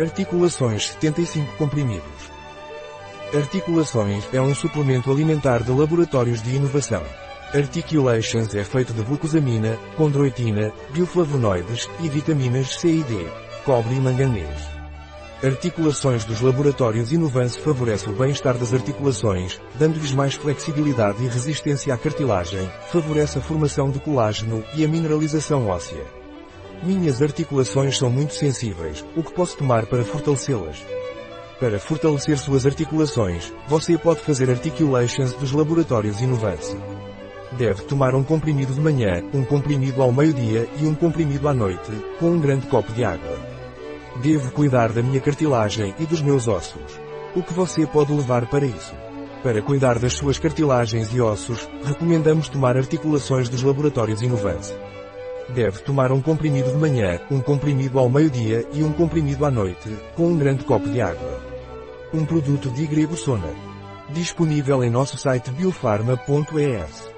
Articulações 75 comprimidos. Articulações é um suplemento alimentar de laboratórios de inovação. Articulations é feito de glucosamina, condroitina, bioflavonoides e vitaminas C e D, cobre e manganês. Articulações dos laboratórios Inovance favorece o bem-estar das articulações, dando-lhes mais flexibilidade e resistência à cartilagem, favorece a formação de colágeno e a mineralização óssea. Minhas articulações são muito sensíveis, o que posso tomar para fortalecê-las? Para fortalecer suas articulações, você pode fazer articulations dos laboratórios Inovance. Deve tomar um comprimido de manhã, um comprimido ao meio-dia e um comprimido à noite, com um grande copo de água. Devo cuidar da minha cartilagem e dos meus ossos. O que você pode levar para isso? Para cuidar das suas cartilagens e ossos, recomendamos tomar articulações dos laboratórios Inovance. Deve tomar um comprimido de manhã, um comprimido ao meio-dia e um comprimido à noite, com um grande copo de água. Um produto de Grego Sona. Disponível em nosso site biofarma.es.